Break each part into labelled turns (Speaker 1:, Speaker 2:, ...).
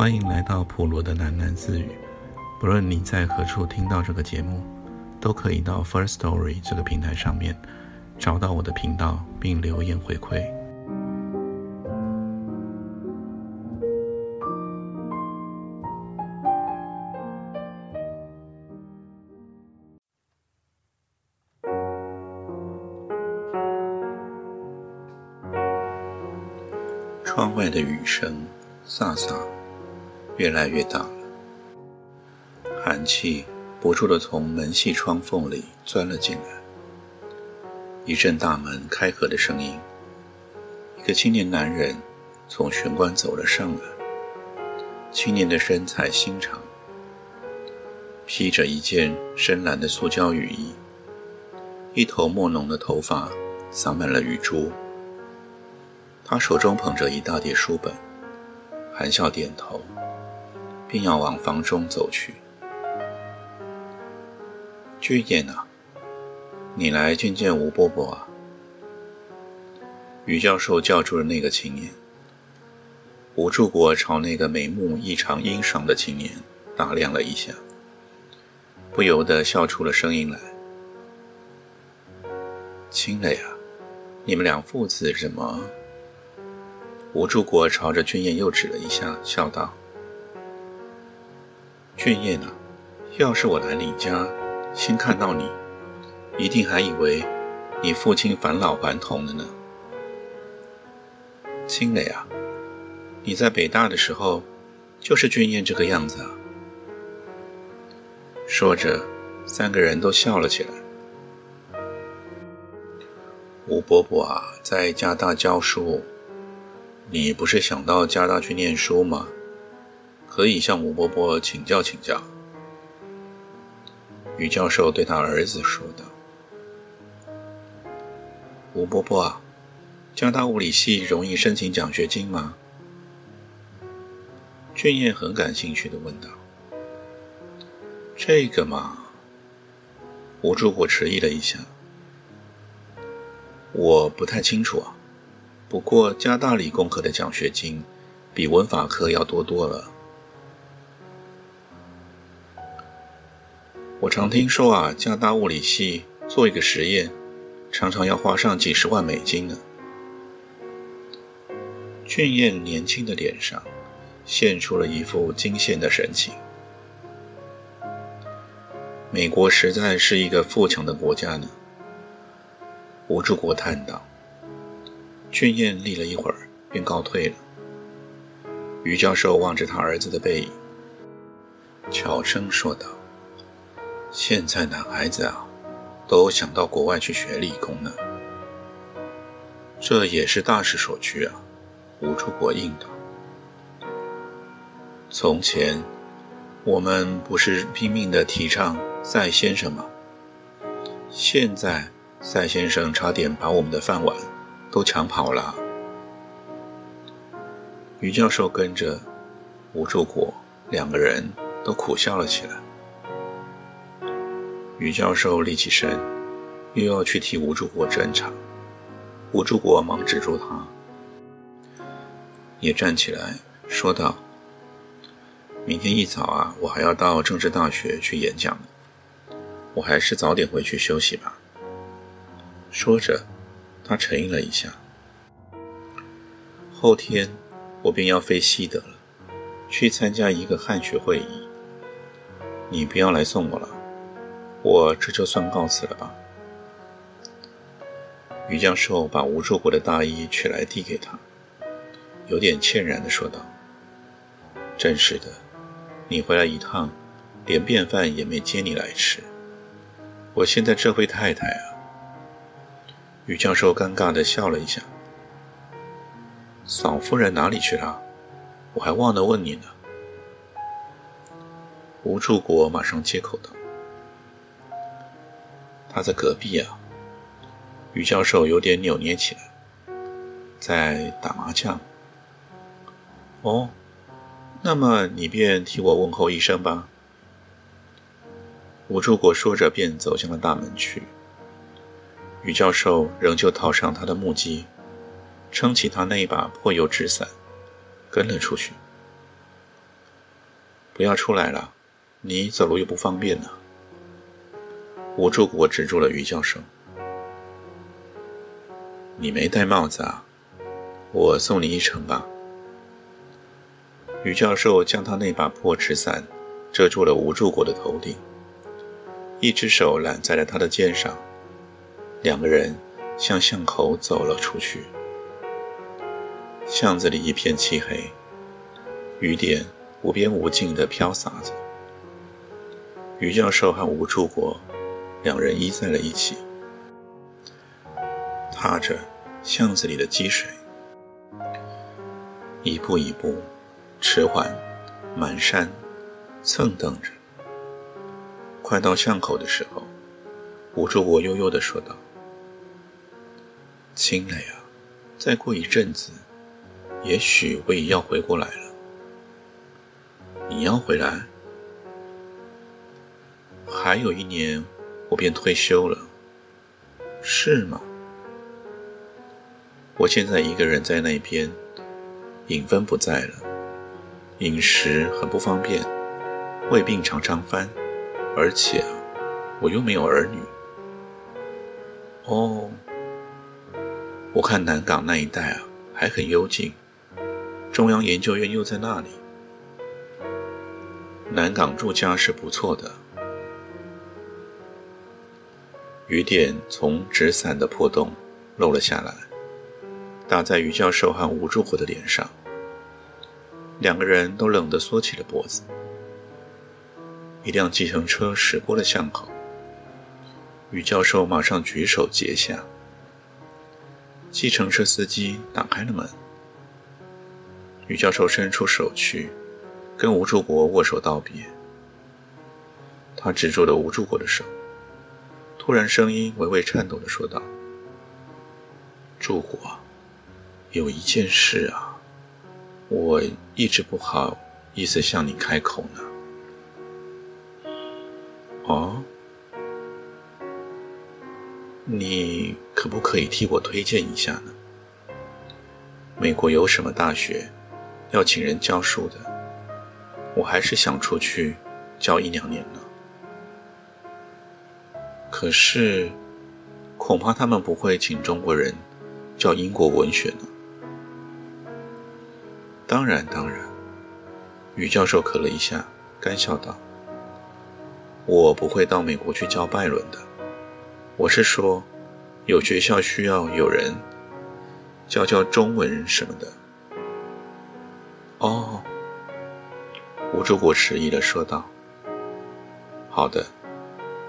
Speaker 1: 欢迎来到普罗的喃喃自语。不论你在何处听到这个节目，都可以到 First Story 这个平台上面找到我的频道，并留言回馈。窗外的雨声飒飒，越来越大了。寒气不住地从门隙窗缝里钻了进来。一阵大门开合的声音，一个青年男人从玄关走了上来。青年的身材修长，披着一件深蓝的塑胶雨衣，一头墨浓的头发洒满了雨珠。他手中捧着一大叠书本，含笑点头，便要往房中走去。俊彦啊，你来见见吴伯伯啊！于教授叫住了那个青年。吴柱国朝那个眉目异常阴爽的青年打量了一下，不由得笑出了声音来：“青磊啊，你们两父子怎么？”吴柱国朝着俊彦又指了一下，笑道：“俊彦啊，要是我来你家，先看到你，一定还以为你父亲返老还童了呢。青磊啊，你在北大的时候，就是俊彦这个样子啊。”说着，三个人都笑了起来。吴伯伯啊，在加大教书。你不是想到加大去念书吗？可以向吴伯伯请教请教。”于教授对他儿子说道。“吴伯伯啊，加大物理系容易申请奖学金吗？”俊彦很感兴趣的问道。“这个嘛。”吴助国迟疑了一下，“我不太清楚啊。”不过，加大理工科的奖学金比文法科要多多了。我常听说啊，加拿大物理系做一个实验，常常要花上几十万美金呢。俊彦年轻的脸上现出了一副惊羡的神情。美国实在是一个富强的国家呢。吴志国叹道。俊彦立了一会儿，便告退了。于教授望着他儿子的背影，悄声说道：“现在男孩子啊，都想到国外去学理工呢。这也是大势所趋啊。”吴楚国应道：“从前我们不是拼命的提倡赛先生吗？现在赛先生差点把我们的饭碗。”都抢跑了。于教授跟着吴柱国两个人都苦笑了起来。于教授立起身，又要去替吴柱国侦查。吴柱国忙止住他，也站起来说道：“明天一早啊，我还要到政治大学去演讲呢，我还是早点回去休息吧。”说着。他沉吟了一下。后天我便要飞西德了，去参加一个汉学会议。你不要来送我了，我这就算告辞了吧。于教授把吴柱国的大衣取来递给他，有点歉然地说道：“真是的，你回来一趟，连便饭也没接你来吃。我现在这位太太啊。”于教授尴尬地笑了一下。嫂夫人哪里去了？我还忘了问你呢。吴柱国马上接口道：“他在隔壁啊。”于教授有点扭捏起来，在打麻将。哦，那么你便替我问候一声吧。吴柱国说着，便走向了大门去。于教授仍旧套上他的木屐，撑起他那一把破油纸伞，跟了出去。不要出来了，你走路又不方便呢。吴柱国止住了于教授：“你没戴帽子啊？我送你一程吧。”于教授将他那把破纸伞遮住了吴柱国的头顶，一只手揽在了他的肩上，两个人向巷口走了出去。巷子里一片漆黑，雨点无边无尽地飘洒着。于教授和吴柱国两人依在了一起，踏着巷子里的积水，一步一步，迟缓、蹒跚，蹭蹬着。快到巷口的时候，吴柱国悠悠地说道：“亲了呀，再过一阵子。”也许我也要回过来了。你要回来？还有一年，我便退休了。是吗？我现在一个人在那边，影分不在了，饮食很不方便，胃病常常犯，而且我又没有儿女。哦，我看南港那一带啊，还很幽静。中央研究院又在那里。南港住家是不错的。雨点从纸伞的破洞漏了下来，打在于教授和吴柱国的脸上。两个人都冷得缩起了脖子。一辆计程车驶过了巷口，于教授马上举手截下。计程车司机打开了门。于教授伸出手去，跟吴柱国握手道别。他指住了吴柱国的手，突然声音微微颤抖的说道：“柱国，有一件事啊，我一直不好意思向你开口呢。”“哦，你可不可以替我推荐一下呢？美国有什么大学？”要请人教书的，我还是想出去教一两年呢。可是，恐怕他们不会请中国人教英国文学呢。当然，当然。于教授咳了一下，干笑道：“我不会到美国去教拜伦的。我是说，有学校需要有人教教中文什么的。”哦，吴柱国迟疑的说道：“好的，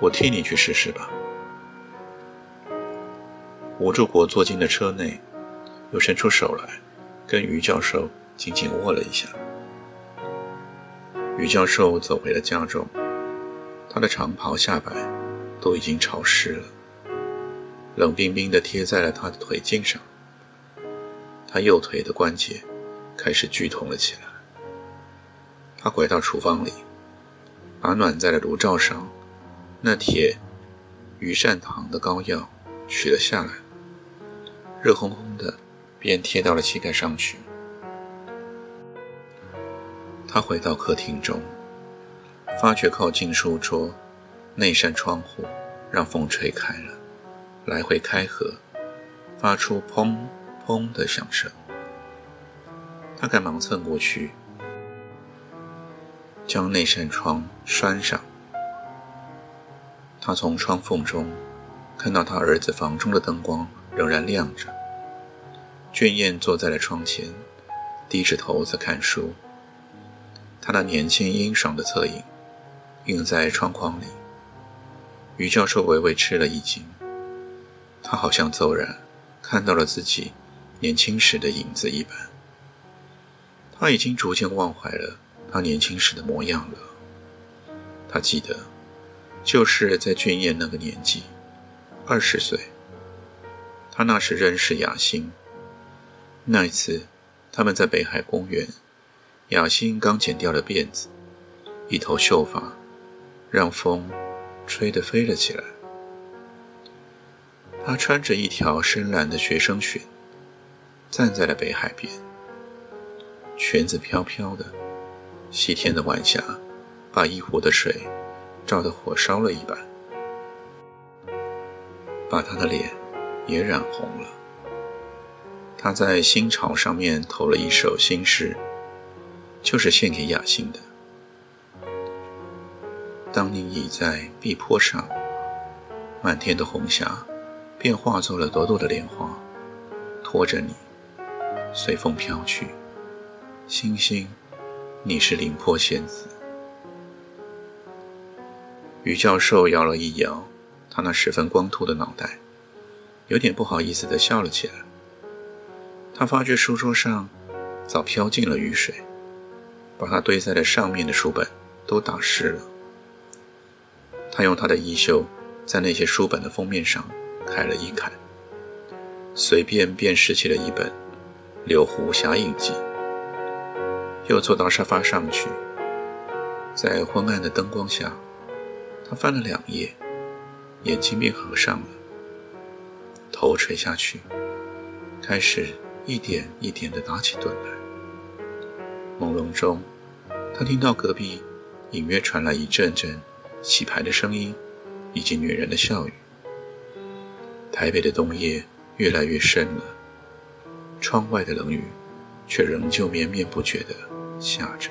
Speaker 1: 我替你去试试吧。”吴柱国坐进了车内，又伸出手来，跟于教授紧紧握了一下。于教授走回了家中，他的长袍下摆都已经潮湿了，冷冰冰地贴在了他的腿颈上。他右腿的关节。开始剧痛了起来。他拐到厨房里，把暖在了炉灶上那铁羽扇堂的膏药取了下来，热烘烘的，便贴到了膝盖上去。他回到客厅中，发觉靠近书桌那扇窗户让风吹开了，来回开合，发出砰砰的响声。他赶忙蹭过去，将那扇窗拴上。他从窗缝中看到他儿子房中的灯光仍然亮着。卷燕坐在了窗前，低着头在看书。他那年轻英爽的侧影映在窗框里。于教授微微吃了一惊，他好像骤然看到了自己年轻时的影子一般。他已经逐渐忘怀了他年轻时的模样了。他记得，就是在俊彦那个年纪，二十岁。他那时认识雅欣。那一次，他们在北海公园，雅欣刚剪掉了辫子，一头秀发，让风吹得飞了起来。他穿着一条深蓝的学生裙，站在了北海边。裙子飘飘的，西天的晚霞把一湖的水照的火烧了一般，把他的脸也染红了。他在新潮上面投了一首新诗，就是献给雅兴的。当你倚在碧坡上，满天的红霞便化作了朵朵的莲花，拖着你随风飘去。星星，你是灵魄仙子。于教授摇了一摇他那十分光秃的脑袋，有点不好意思地笑了起来。他发觉书桌上早飘进了雨水，把他堆在了上面的书本都打湿了。他用他的衣袖在那些书本的封面上揩了一揩，随便便拾起了一本《柳湖侠影记》，又坐到沙发上去，在昏暗的灯光下，他翻了两页，眼睛便合上了，头垂下去，开始一点一点地打起盹来。朦胧中，他听到隔壁隐约传来一阵阵。洗牌的声音，以及女人的笑语。台北的冬夜越来越深了，窗外的冷雨却仍旧绵绵不绝地下着。